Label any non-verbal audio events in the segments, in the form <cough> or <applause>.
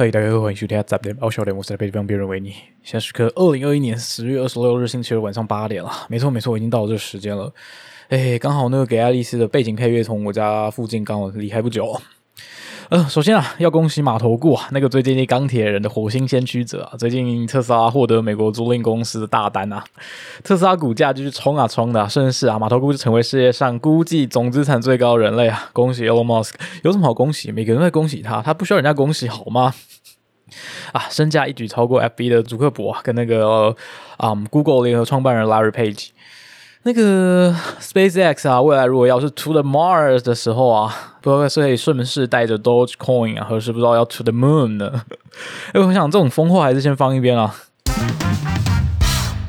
嘿，大家好，欢迎收听《杂点爆笑点》，我是来陪帮别人维尼。现在是刻二零二一年十月二十六日星期二晚上八点了，没错没错，我已经到了这个时间了。哎，刚好那个给爱丽丝的背景配乐从我家附近刚好离开不久。呃，首先啊，要恭喜马头顾啊，那个最接近钢铁人的火星先驱者啊，最近特斯拉获得美国租赁公司的大单啊，<laughs> 特斯拉股价就是冲啊冲的，顺势啊，马头顾就成为世界上估计总资产最高人类啊，恭喜 Elon Musk，有什么好恭喜？每个人都在恭喜他，他不需要人家恭喜好吗？<laughs> 啊，身价一举超过 FB 的祖克伯跟那个啊 Google 联合创办人 Larry Page。那个 SpaceX 啊，未来如果要是 to the Mars 的时候啊，不知道是可以顺势带着 Dogecoin 啊，还是不知道要 to the Moon 呢？<laughs> 哎，我想这种疯话还是先放一边啊。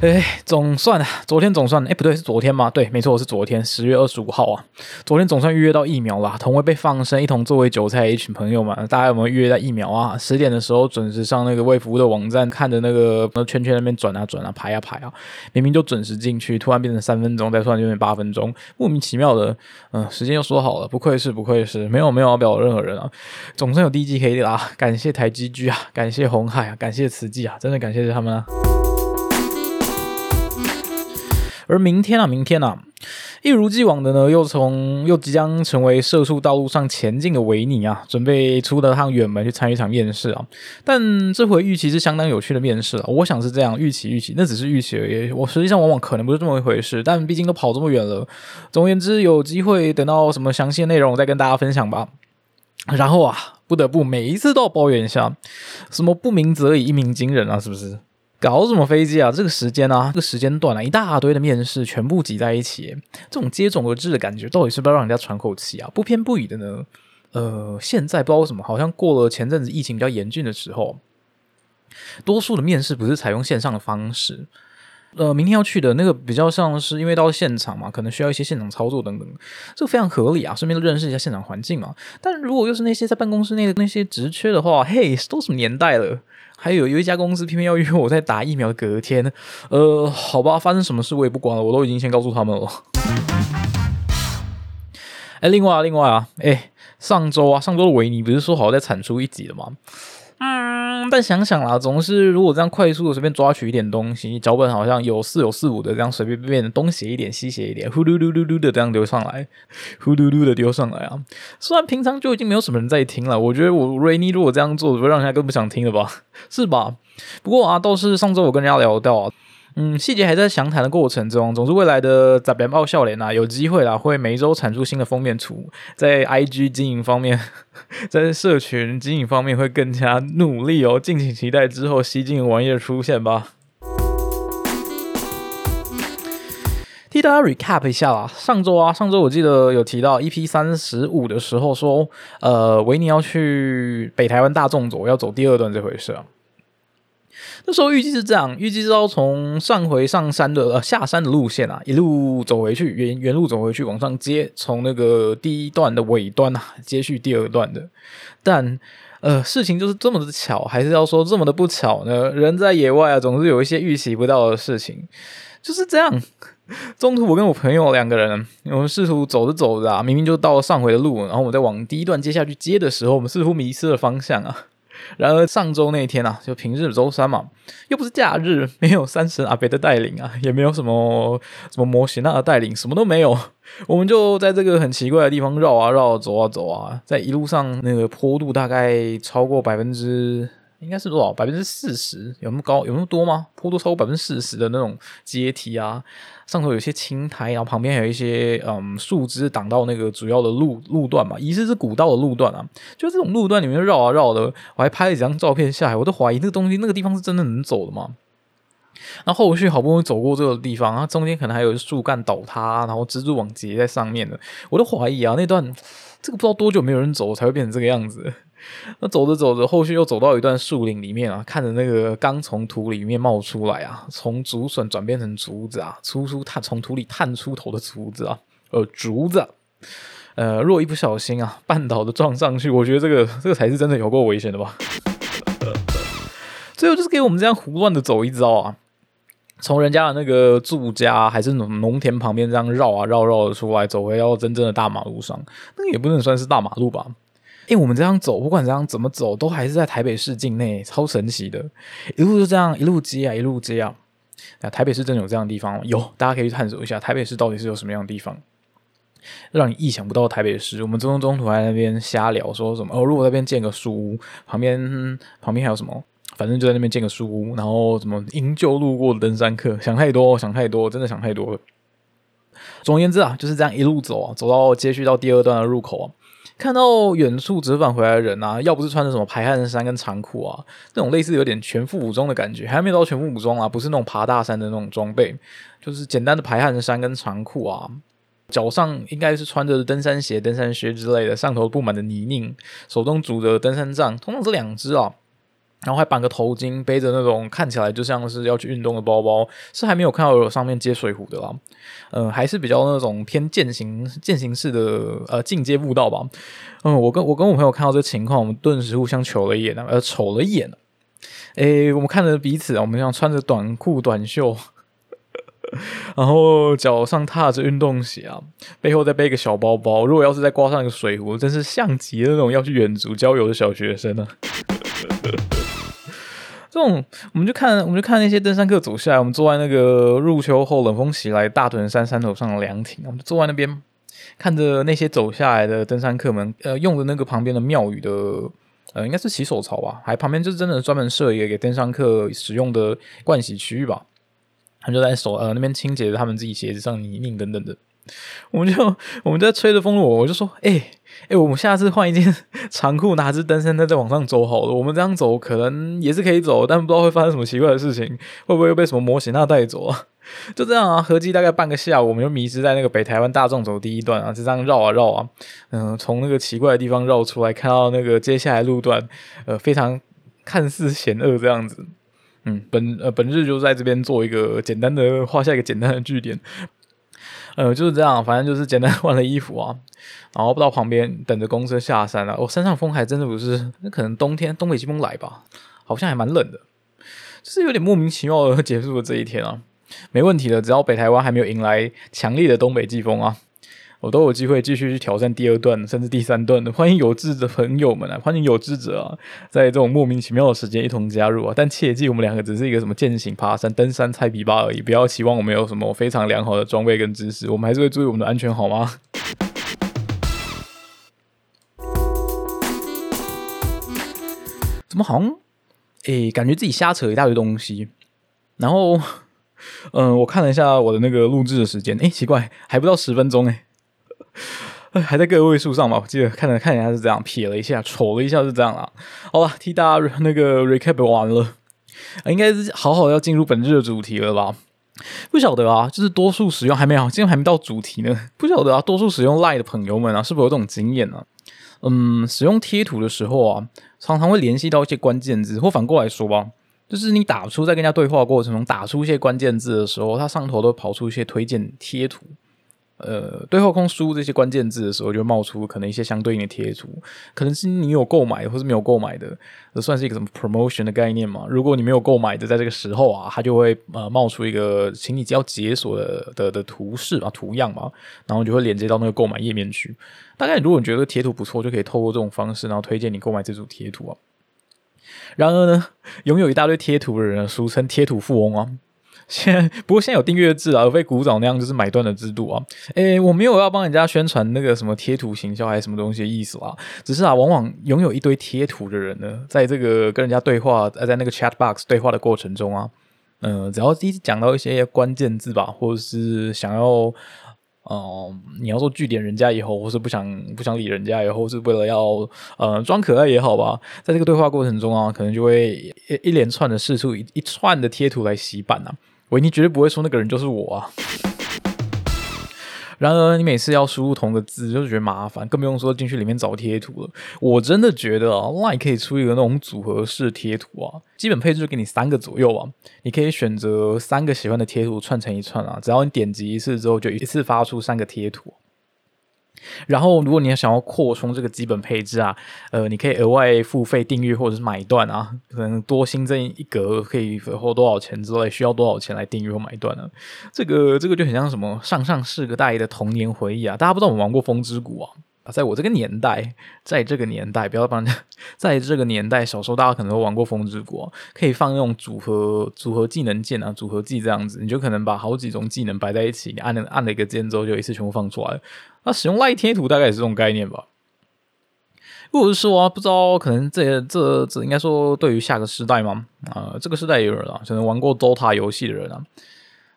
哎，总算啊，昨天总算，哎，不对，是昨天吗？对，没错，是昨天，十月二十五号啊。昨天总算预约到疫苗了，同为被放生，一同作为韭菜一群朋友们，大家有没有预约到疫苗啊？十点的时候准时上那个卫福的网站，看着那个圈圈那边转啊转啊排啊排啊，明明就准时进去，突然变成三分钟，再突然就变八分钟，莫名其妙的，嗯，时间又说好了，不愧是不愧是，没有没有要表任何人啊，总算有第一季可以啦，感谢台积居啊，感谢红海啊，感谢慈济啊，真的感谢他们啊。而明天啊，明天啊，一如既往的呢，又从又即将成为社畜道路上前进的维尼啊，准备出了趟远门去参与一场面试啊。但这回预期是相当有趣的面试啊，我想是这样，预期预期，那只是预期而已。我实际上往往可能不是这么一回事，但毕竟都跑这么远了。总而言之，有机会等到什么详细内容再跟大家分享吧。然后啊，不得不每一次都要抱怨一下，什么不鸣则已，一鸣惊人啊，是不是？搞什么飞机啊？这个时间啊，这个时间段啊，一大堆的面试全部挤在一起，这种接踵而至的感觉，到底是不是要让人家喘口气啊？不偏不倚的呢？呃，现在不知道为什么，好像过了前阵子疫情比较严峻的时候，多数的面试不是采用线上的方式。呃，明天要去的那个比较像是因为到现场嘛，可能需要一些现场操作等等，这个非常合理啊，顺便认识一下现场环境嘛。但如果又是那些在办公室内的那些职缺的话，<laughs> 嘿，都什么年代了？还有有一家公司偏偏要约我在打疫苗隔天，呃，好吧，发生什么事我也不管了，我都已经先告诉他们了。哎，另外啊，另外啊，哎，上周啊，上周的维尼不是说好在产出一集了吗？但想想啦，总是如果这样快速的随便抓取一点东西，脚本好像有四有四五的这样随便便东写一点西写一点，呼噜噜噜噜的这样丢上来，呼噜噜的丢上来啊。虽然平常就已经没有什么人在听了，我觉得我 Rainy 如果这样做，会让人家更不想听了吧？是吧？不过啊，倒是上周我跟人家聊到啊。嗯，细节还在详谈的过程中。总之，未来的杂边报笑脸啊，有机会啦，会每周产出新的封面图。在 IG 经营方面，<laughs> 在社群经营方面会更加努力哦。敬请期待之后吸睛的玩意的出现吧。替大家 recap 一下啦，上周啊，上周我记得有提到 EP 三十五的时候说，呃，维尼要去北台湾大众走，要走第二段这回事啊。那时候预计是这样，预计是要从上回上山的呃下山的路线啊，一路走回去，原原路走回去，往上接，从那个第一段的尾端啊，接续第二段的。但呃，事情就是这么的巧，还是要说这么的不巧呢？人在野外啊，总是有一些预期不到的事情，就是这样。<laughs> 中途我跟我朋友两个人，我们试图走着走着啊，明明就到了上回的路，然后我们在往第一段接下去接的时候，我们似乎迷失了方向啊。然而上周那一天啊，就平日周三嘛，又不是假日，<laughs> 没有三神阿北的带领啊，也没有什么什么模型的带领，什么都没有。<laughs> 我们就在这个很奇怪的地方绕啊绕，走啊走啊，在一路上那个坡度大概超过百分之。应该是多少？百分之四十？有那么高？有那么多吗？坡度超过百分之四十的那种阶梯啊，上头有些青苔，然后旁边还有一些嗯树枝挡到那个主要的路路段嘛，疑似是古道的路段啊。就这种路段里面绕啊绕的，我还拍了几张照片下来，我都怀疑那个东西那个地方是真的能走的吗？那后续好不容易走过这个地方，然后中间可能还有树干倒塌，然后蜘蛛网结在上面的，我都怀疑啊，那段这个不知道多久没有人走才会变成这个样子。<laughs> 那走着走着，后续又走到一段树林里面啊，看着那个刚从土里面冒出来啊，从竹笋转变成竹子啊，粗粗探从土里探出头的竹子啊，呃，竹子，呃，若一不小心啊，绊倒的撞上去，我觉得这个这个才是真的有够危险的吧。最后就是给我们这样胡乱的走一遭啊，从人家的那个住家还是农农田旁边这样绕啊绕绕的出来，走回到真正的大马路上，那也不能算是大马路吧。哎，我们这样走，不管这样怎么走，都还是在台北市境内，超神奇的，一路就这样一路接啊，一路接啊。那台北市真的有这样的地方吗？有，大家可以去探索一下台北市到底是有什么样的地方，让你意想不到台北市。我们中中途在那边瞎聊，说什么哦，如果那边建个书屋，旁边旁边还有什么？反正就在那边建个书屋，然后怎么营救路过的登山客？想太多，想太多，真的想太多了。总而言之啊，就是这样一路走啊，走到接续到第二段的入口啊。看到远处折返回来的人啊，要不是穿着什么排汗衫跟长裤啊，那种类似有点全副武装的感觉，还没到全副武装啊，不是那种爬大山的那种装备，就是简单的排汗衫跟长裤啊，脚上应该是穿着登山鞋、登山靴之类的，上头布满的泥泞，手中拄着登山杖，通常是两只啊。然后还绑个头巾，背着那种看起来就像是要去运动的包包，是还没有看到有上面接水壶的啦。嗯，还是比较那种偏践行践行式的呃进阶步道吧。嗯，我跟我跟我朋友看到这情况，我们顿时互相瞅了一眼，呃，瞅了一眼。诶，我们看着彼此，我们像穿着短裤短袖，<laughs> 然后脚上踏着运动鞋啊，背后再背个小包包。如果要是再挂上一个水壶，真是像极了那种要去远足郊游的小学生啊。这种，我们就看，我们就看那些登山客走下来。我们坐在那个入秋后冷风袭来大屯山山头上的凉亭，我们坐在那边看着那些走下来的登山客们，呃，用的那个旁边的庙宇的，呃，应该是洗手槽吧，还旁边就是真的专门设一个给登山客使用的盥洗区域吧。他们就在手呃那边清洁着他们自己鞋子上泥泞等等的。我们就我们在吹着风，我我就说，哎。哎，我们下次换一件 <laughs> 长裤，拿支登山带再往上走好了。我们这样走可能也是可以走，但不知道会发生什么奇怪的事情，会不会又被什么模型那带走啊？<laughs> 就这样啊，合计大概半个下午，我们就迷失在那个北台湾大众走第一段啊，就这样绕啊绕啊，嗯，从那个奇怪的地方绕出来，看到那个接下来路段，呃，非常看似险恶这样子。嗯，本呃本日就在这边做一个简单的画下一个简单的句点。呃，就是这样，反正就是简单换了衣服啊，然后到旁边等着公车下山了。哦，山上风还真的不是，那可能冬天东北季风来吧，好像还蛮冷的，就是有点莫名其妙的结束了这一天啊。没问题的，只要北台湾还没有迎来强烈的东北季风啊。我都有机会继续去挑战第二段，甚至第三段的。欢迎有志的朋友们啊，欢迎有志者啊，在这种莫名其妙的时间一同加入啊！但切记，我们两个只是一个什么践行、爬山、登山、菜皮巴而已，不要期望我们有什么非常良好的装备跟知识。我们还是会注意我们的安全，好吗？怎么好像诶，感觉自己瞎扯一大堆东西。然后，嗯，我看了一下我的那个录制的时间，诶，奇怪，还不到十分钟诶。<laughs> 还在个位数上吧？我记得看着看一下是这样，瞥了一下，瞅了一下是这样啦。好了，替大家那个 recap 完了，应该是好好要进入本日的主题了吧？不晓得啊，就是多数使用还没有，今天还没到主题呢。不晓得啊，多数使用 Line 的朋友们啊，是否有这种经验呢？嗯，使用贴图的时候啊，常常会联系到一些关键字，或反过来说吧，就是你打出在跟人家对话过程中打出一些关键字的时候，它上头都跑出一些推荐贴图。呃，对话框输入这些关键字的时候，就冒出可能一些相对应的贴图，可能是你有购买或是没有购买的，这算是一个什么 promotion 的概念嘛？如果你没有购买的，在这个时候啊，它就会呃冒出一个请你只要解锁的的的图示啊图样嘛，然后就会连接到那个购买页面去。大概如果你觉得贴图不错，就可以透过这种方式，然后推荐你购买这组贴图啊。然而呢，拥有一大堆贴图的人，俗称贴图富翁啊。现不过现在有订阅制啊，而非古早那样就是买断的制度啊。诶，我没有要帮人家宣传那个什么贴图行销还是什么东西的意思啊，只是啊，往往拥有一堆贴图的人呢，在这个跟人家对话，呃，在那个 chat box 对话的过程中啊，嗯，只要一讲到一些关键字吧，或者是想要，哦，你要说据点人家以后，或是不想不想理人家以后，是为了要呃装可爱也好吧，在这个对话过程中啊，可能就会一一连串的试出一一串的贴图来洗版啊。维尼绝对不会说那个人就是我啊！然而，你每次要输入同个字，就觉得麻烦，更不用说进去里面找贴图了。我真的觉得啊，Line 可以出一个那种组合式贴图啊，基本配置就给你三个左右啊，你可以选择三个喜欢的贴图串成一串啊，只要你点击一次之后，就一次发出三个贴图。然后，如果你要想要扩充这个基本配置啊，呃，你可以额外付费订阅或者是买断啊，可能多新增一格可以花多少钱之类，需要多少钱来订阅或买断呢？这个这个就很像什么上上世个大爷的童年回忆啊！大家不知道我们玩过风之谷啊？在我这个年代，在这个年代，不要帮，<laughs> 在这个年代，小时候大家可能都玩过《风之国》，可以放那种组合组合技能键啊，组合技这样子，你就可能把好几种技能摆在一起，你按了按了一个键之后，就一次全部放出来。那使用赖贴图大概也是这种概念吧。或者是说啊，不知道可能这这这应该说对于下个时代吗？啊，这个时代也有人啊，可能玩过 DOTA 游戏的人啊。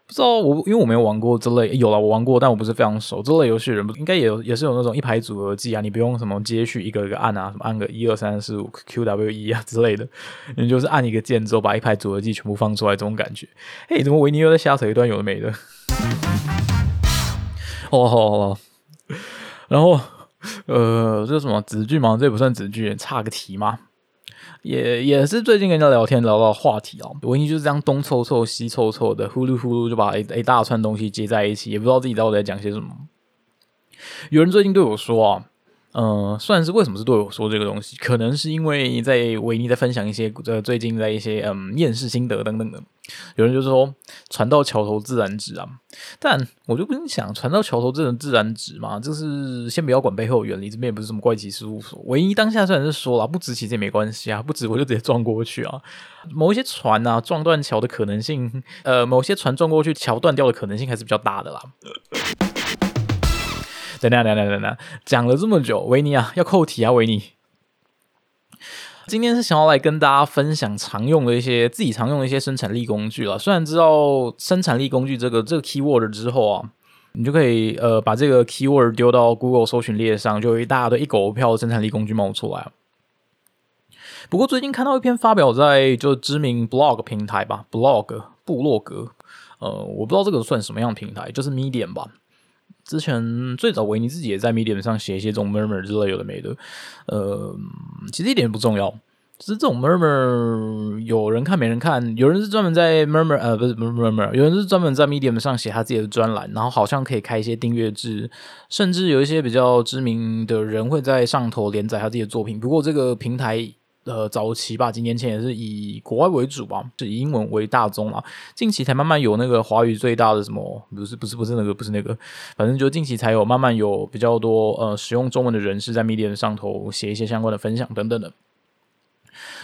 不知道我，因为我没有玩过这类，有了我玩过，但我不是非常熟。这类游戏人不应该也有，也是有那种一排组合技啊，你不用什么接续一个一个按啊，什么按个一二三四五 Q W E 啊之类的，你就是按一个键之后把一排组合技全部放出来，这种感觉。嘿，怎么维尼又在瞎扯一段有的没的？<laughs> 哦，好好，然后呃，这什么子句吗？这也不算子句，差个题吗？也也是最近跟人家聊天聊到话题哦，我一就是这样东凑凑西凑凑的，呼噜呼噜就把一一大串东西接在一起，也不知道自己到底在讲些什么。有人最近对我说啊。嗯，算是为什么是对我说这个东西？可能是因为在维尼在分享一些呃最近在一些嗯面试心得等等的，有人就说船到桥头自然直啊，但我就不想船到桥头自然自然直嘛，就是先不要管背后原理，这边也不是什么怪奇事务所。唯一当下虽然是说了不直其实也没关系啊，不直我就直接撞过去啊。某一些船啊撞断桥的可能性，呃，某些船撞过去桥断掉的可能性还是比较大的啦。等等等等等等，讲了这么久，维尼啊，要扣题啊，维尼。今天是想要来跟大家分享常用的一些自己常用的一些生产力工具了。虽然知道生产力工具这个这个 keyword 之后啊，你就可以呃把这个 keyword 丢到 Google 搜寻列上，就有一大堆一狗票的生产力工具冒出来。不过最近看到一篇发表在就知名 blog 平台吧，blog 部落格，呃，我不知道这个算什么样平台，就是 Medium 吧。之前最早维尼自己也在 Medium 上写一些这种 murmur 之类有的没的，呃，其实一点不重要，只是这种 murmur 有人看没人看，有人是专门在 murmur 呃不是 murmur，有人是专门在 Medium 上写他自己的专栏，然后好像可以开一些订阅制，甚至有一些比较知名的人会在上头连载他自己的作品。不过这个平台。呃，早期吧，几年前也是以国外为主吧，是以英文为大宗啊。近期才慢慢有那个华语最大的什么，不是不是不是那个不是那个，反正就近期才有慢慢有比较多呃使用中文的人士在 Medium 上头写一些相关的分享等等的。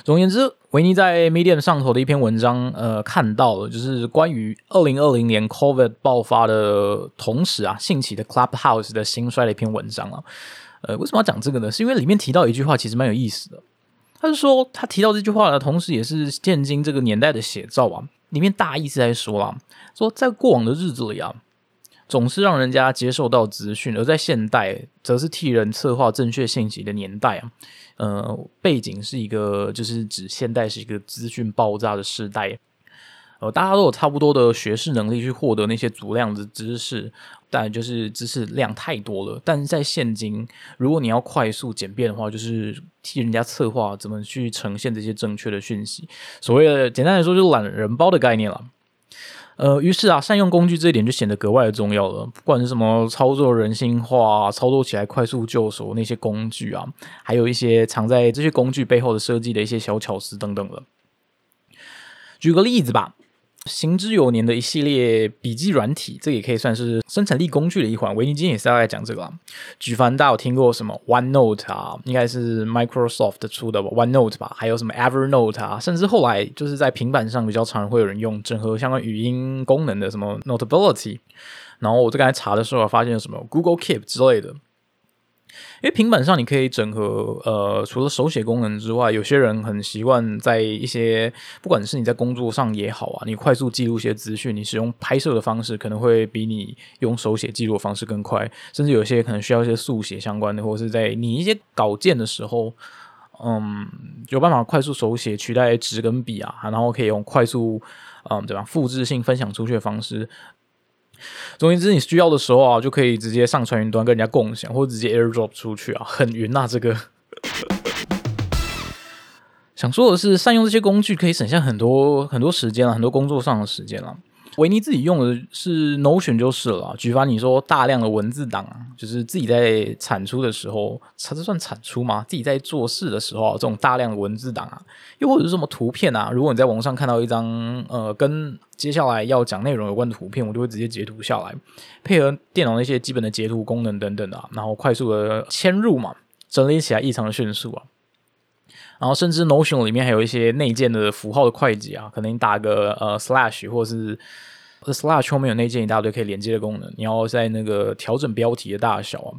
总而言之，维尼在 Medium 上头的一篇文章，呃，看到了就是关于二零二零年 COVID 爆发的同时啊，兴起的 Clubhouse 的兴衰的一篇文章啊。呃，为什么要讲这个呢？是因为里面提到一句话，其实蛮有意思的。他是说，他提到这句话的同时，也是现今这个年代的写照啊。里面大意是在说啊，说在过往的日子里啊，总是让人家接受到资讯；而在现代，则是替人策划正确信息的年代啊。呃，背景是一个，就是指现代是一个资讯爆炸的时代。呃，大家都有差不多的学识能力去获得那些足量的知识。但就是知识量太多了，但是在现今，如果你要快速简便的话，就是替人家策划怎么去呈现这些正确的讯息。所谓的简单来说，就是懒人包的概念了。呃，于是啊，善用工具这一点就显得格外的重要了。不管是什么操作人性化、操作起来快速就手那些工具啊，还有一些藏在这些工具背后的设计的一些小巧思等等的。举个例子吧。行之有年的一系列笔记软体，这也可以算是生产力工具的一环。维尼今天也是要来讲这个啊。举凡大家有听过什么 OneNote 啊，应该是 Microsoft 出的吧？OneNote 吧，还有什么 Evernote 啊，甚至后来就是在平板上比较常会有人用整合相关语音功能的什么 Notability。然后我在刚才查的时候，发现什么 Google Keep 之类的。因为平板上你可以整合，呃，除了手写功能之外，有些人很习惯在一些，不管是你在工作上也好啊，你快速记录一些资讯，你使用拍摄的方式可能会比你用手写记录的方式更快，甚至有些可能需要一些速写相关的，或者是在你一些稿件的时候，嗯，有办法快速手写取代纸跟笔啊，然后可以用快速，嗯，对吧？复制性分享出去的方式。总而言之，你需要的时候啊，就可以直接上传云端跟人家共享，或者直接 AirDrop 出去啊，很云呐。这个想说的是，善用这些工具可以省下很多很多时间啊，很多工作上的时间了。维尼自己用的是 Notion 就是了。举凡你说大量的文字档，就是自己在产出的时候，它这算产出吗？自己在做事的时候，这种大量的文字档啊，又或者是什么图片啊，如果你在网上看到一张呃跟接下来要讲内容有关的图片，我就会直接截图下来，配合电脑那些基本的截图功能等等的，然后快速的嵌入嘛，整理起来异常的迅速啊。然后甚至 Notion 里面还有一些内建的符号的快捷啊，可能你打个呃 slash 或者是 slash 后面有内建一大堆可以连接的功能。你要在那个调整标题的大小啊，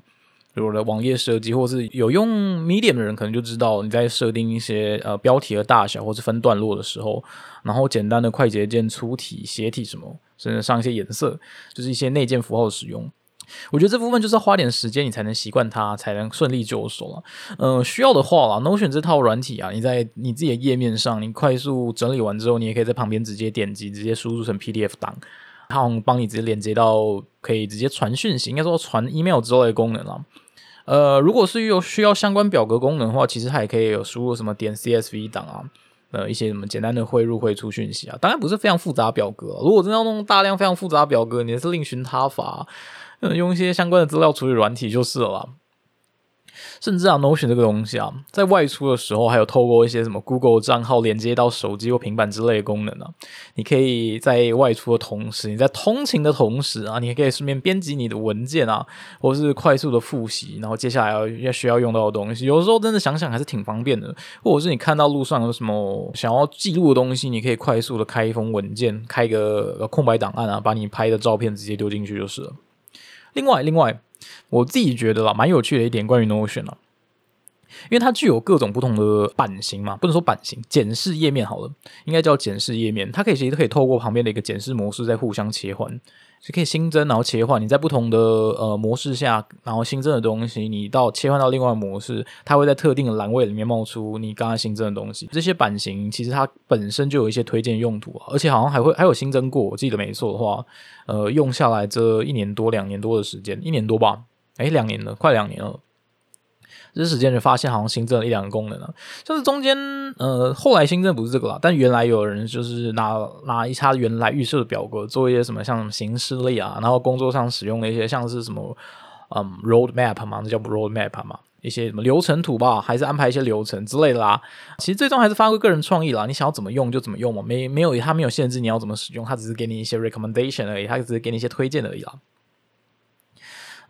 比如的网页设计，或是有用 Medium 的人可能就知道，你在设定一些呃标题的大小或是分段落的时候，然后简单的快捷键粗体、斜体什么，甚至上一些颜色，就是一些内建符号的使用。我觉得这部分就是要花点时间，你才能习惯它，才能顺利就手了。嗯，需要的话啦，Notion 这套软体啊，你在你自己的页面上，你快速整理完之后，你也可以在旁边直接点击，直接输入成 PDF 档，它帮你直接连接到可以直接传讯息，应该说传 email 之类的功能啊。呃，如果是有需要相关表格功能的话，其实它也可以有输入什么点 CSV 档啊，呃，一些什么简单的汇入汇出讯息啊，当然不是非常复杂表格。如果真要弄大量非常复杂表格，你是另寻他法。用一些相关的资料处理软体就是了，甚至啊，Notion 这个东西啊，在外出的时候，还有透过一些什么 Google 账号连接到手机或平板之类的功能呢。你可以在外出的同时，你在通勤的同时啊，你还可以顺便编辑你的文件啊，或是快速的复习，然后接下来要要需要用到的东西，有时候真的想想还是挺方便的。或者是你看到路上有什么想要记录的东西，你可以快速的开一封文件，开个空白档案啊，把你拍的照片直接丢进去就是了。另外，另外，我自己觉得啦，蛮有趣的一点关于 Notion 啊，因为它具有各种不同的版型嘛，不能说版型，检视页面好了，应该叫检视页面，它可以其实可以透过旁边的一个检视模式在互相切换。是可以新增，然后切换。你在不同的呃模式下，然后新增的东西，你到切换到另外模式，它会在特定的栏位里面冒出你刚刚新增的东西。这些版型其实它本身就有一些推荐用途，而且好像还会还有新增过。我记得没错的话，呃，用下来这一年多、两年多的时间，一年多吧？哎，两年了，快两年了。这时间就发现好像新增了一两个功能了，像是中间呃后来新增不是这个啦，但原来有人就是拿拿一插原来预设的表格做一些什么像什么形式类啊，然后工作上使用的一些像是什么嗯 road map 嘛，那叫 road map 嘛，一些什么流程图吧，还是安排一些流程之类的啦。其实最终还是发挥个人创意啦，你想要怎么用就怎么用嘛，没没有他没有限制你要怎么使用，他只是给你一些 recommendation 而已，他只是给你一些推荐而已啦。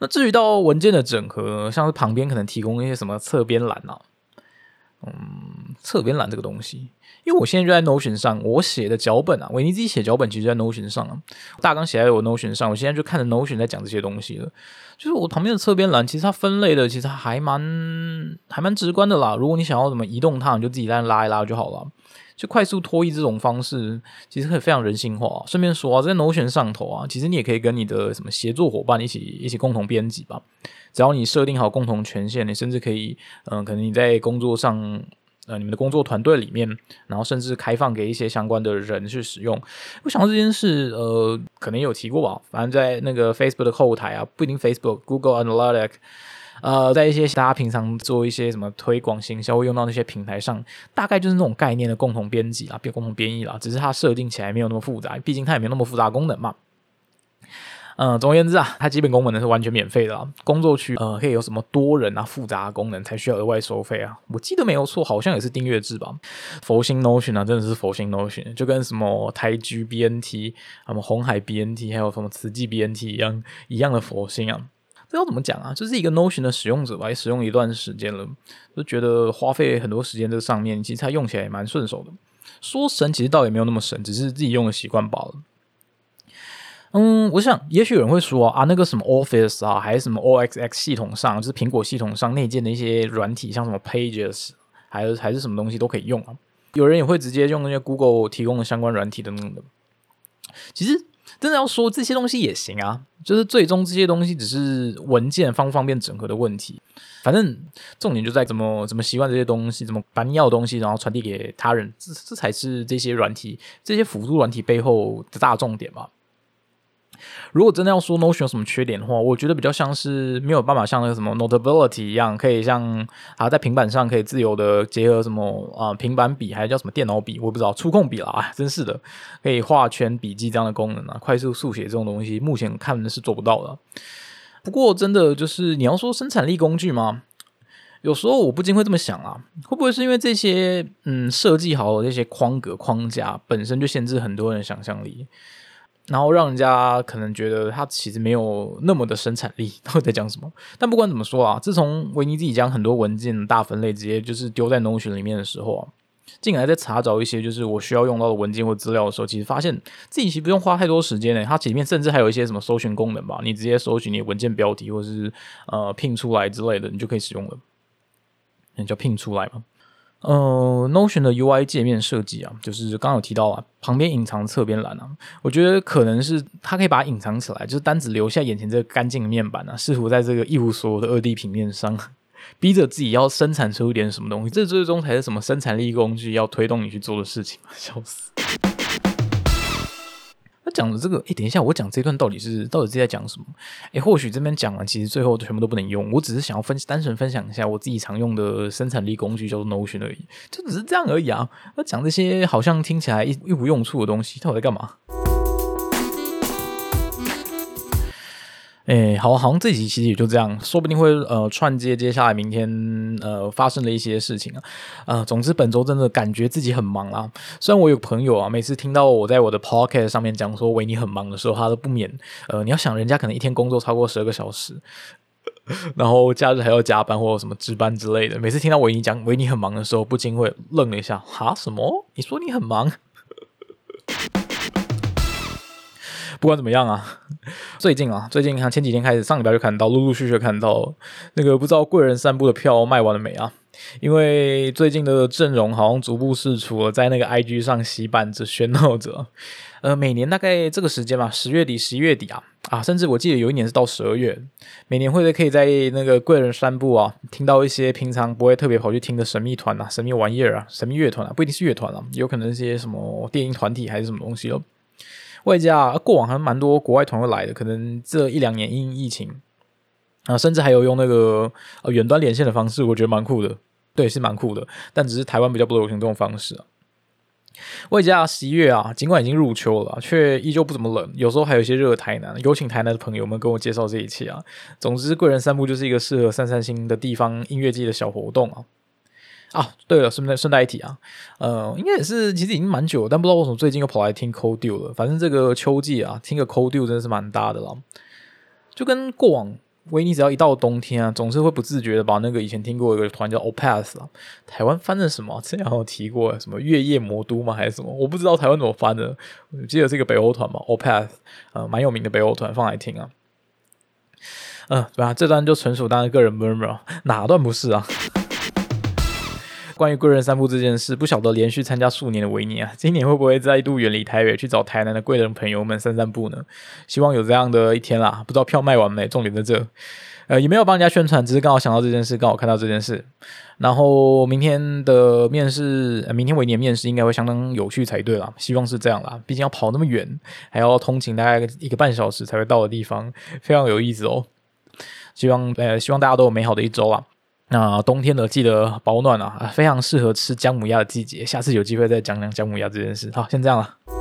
那至于到文件的整合，像是旁边可能提供一些什么侧边栏啊，嗯，侧边栏这个东西，因为我现在就在 Notion 上，我写的脚本啊，维尼自己写脚本其实在 Notion 上啊，大纲写在我 Notion 上，我现在就看着 Notion 在讲这些东西了。就是我旁边的侧边栏，其实它分类的其实还蛮还蛮直观的啦。如果你想要怎么移动它，你就自己在那拉一拉就好了。就快速脱衣这种方式，其实可以非常人性化。顺便说啊，在 Notion 上头啊，其实你也可以跟你的什么协作伙伴一起一起共同编辑吧。只要你设定好共同权限，你甚至可以，嗯，可能你在工作上，呃，你们的工作团队里面，然后甚至开放给一些相关的人去使用。我想到这件事，呃，可能有提过吧。反正在那个 Facebook 的后台啊，不一定 Facebook，Google Analytics。呃，在一些大家平常做一些什么推广行销会用到那些平台上，大概就是那种概念的共同编辑啦，别共同编译啦，只是它设定起来没有那么复杂，毕竟它也没有那么复杂功能嘛。嗯，总而言之啊，它基本功能是完全免费的。啊工作区呃，可以有什么多人啊、复杂功能才需要额外收费啊？我记得没有错，好像也是订阅制吧。佛心 Notion 啊，真的是佛心 Notion，就跟什么台居 BNT、什么红海 BNT，还有什么慈济 BNT 一样一样的佛心啊。这要怎么讲啊？就是一个 Notion 的使用者吧，也使用一段时间了，就觉得花费很多时间在上面，其实它用起来也蛮顺手的。说神，其实倒也没有那么神，只是自己用的习惯罢了。嗯，我想也许有人会说啊，那个什么 Office 啊，还是什么 OXX 系统上，就是苹果系统上内建的一些软体，像什么 Pages，还有还是什么东西都可以用啊。有人也会直接用那些 Google 提供的相关软体等等的。其实。真的要说这些东西也行啊，就是最终这些东西只是文件方不方便整合的问题。反正重点就在怎么怎么习惯这些东西，怎么把你要的东西然后传递给他人，这这才是这些软体、这些辅助软体背后的大重点嘛。如果真的要说 Notion 有什么缺点的话，我觉得比较像是没有办法像那个什么 Notability 一样，可以像啊在平板上可以自由的结合什么啊平板笔，还叫什么电脑笔，我不知道触控笔啦，<laughs> 真是的，可以画圈笔记这样的功能啊，快速速写这种东西，目前看是做不到的。不过真的就是你要说生产力工具吗？有时候我不禁会这么想啊，会不会是因为这些嗯设计好的这些框格框架本身就限制很多人想象力，然后让人家可能觉得他其实没有那么的生产力。<laughs> 到底在讲什么？但不管怎么说啊，自从维尼自己将很多文件大分类直接就是丢在 Notion 里面的时候啊，进来在查找一些就是我需要用到的文件或资料的时候，其实发现自己其实不用花太多时间呢。它里面甚至还有一些什么搜寻功能吧，你直接搜寻你文件标题或者是呃拼出来之类的，你就可以使用了。那叫拼出来嘛？呃，Notion 的 UI 界面设计啊，就是刚刚有提到啊，旁边隐藏侧边栏啊，我觉得可能是它可以把它隐藏起来，就是单只留下眼前这个干净的面板啊，试图在这个一无所有的二 D 平面上，<laughs> 逼着自己要生产出一点什么东西，这最终才是什么生产力工具要推动你去做的事情笑死！讲的这个，哎，等一下，我讲这段到底是到底是在讲什么？哎，或许这边讲完，其实最后全部都不能用。我只是想要分单纯分享一下我自己常用的生产力工具，叫做 Notion 而已，就只是这样而已啊。那讲这些好像听起来一一无用处的东西，到底在干嘛？哎，好，好像这集其实也就这样，说不定会呃串接接下来明天呃发生的一些事情啊，呃，总之本周真的感觉自己很忙啊。虽然我有朋友啊，每次听到我在我的 podcast 上面讲说维尼很忙的时候，他都不免呃，你要想人家可能一天工作超过十二个小时，<laughs> 然后假日还要加班或者什么值班之类的，每次听到维尼讲维尼很忙的时候，不禁会愣了一下，哈，什么？你说你很忙？<laughs> 不管怎么样啊，<laughs> 最近啊，最近看前几天开始，上礼拜就看到，陆陆续续看到那个不知道贵人散步的票卖完了没啊？因为最近的阵容好像逐步释出了，在那个 IG 上洗版着喧闹着。呃，每年大概这个时间吧，十月底、十一月底啊，啊，甚至我记得有一年是到十二月，每年会可以在那个贵人散步啊，听到一些平常不会特别跑去听的神秘团啊、神秘玩意儿啊、神秘乐团啊，不一定是乐团啊，有可能一些什么电音团体还是什么东西哦。外加过往还蛮多国外团会来的，可能这一两年因疫情啊，甚至还有用那个呃远端连线的方式，我觉得蛮酷的。对，是蛮酷的，但只是台湾比较不流行这种方式啊。外加十一月啊，尽管已经入秋了，却依旧不怎么冷，有时候还有一些热。台南有请台南的朋友们跟我介绍这一切啊。总之，贵人散步就是一个适合散散心的地方音乐季的小活动啊。啊，对了，顺带顺带一提啊，呃，应该也是，其实已经蛮久了，但不知道为什么最近又跑来听 Cold Dew 了。反正这个秋季啊，听个 Cold Dew 真的是蛮搭的啦。就跟过往维尼只要一到冬天啊，总是会不自觉的把那个以前听过一个团叫 Opeth 啊，台湾翻的什么？之前有提过什么月夜魔都吗？还是什么？我不知道台湾怎么翻的。我记得是一个北欧团嘛，Opeth，呃，蛮有名的北欧团，放来听啊。嗯，对吧？这段就纯属当个人 murmur，哪段不是啊？关于贵人散步这件事，不晓得连续参加数年的维尼啊，<laughs> 今年会不会再度远离台北去找台南的贵人朋友们散散步呢？希望有这样的一天啦！不知道票卖完没？重点在这，呃，也没有帮人家宣传，只是刚好想到这件事，刚好看到这件事。然后明天的面试，明天维尼的面试应该会相当有趣才对啦，希望是这样啦。毕竟要跑那么远，还要通勤大概一个半小时才会到的地方，非常有意思哦。希望呃，希望大家都有美好的一周啊！那冬天的记得保暖啊，非常适合吃姜母鸭的季节。下次有机会再讲讲姜母鸭这件事。好，先这样了。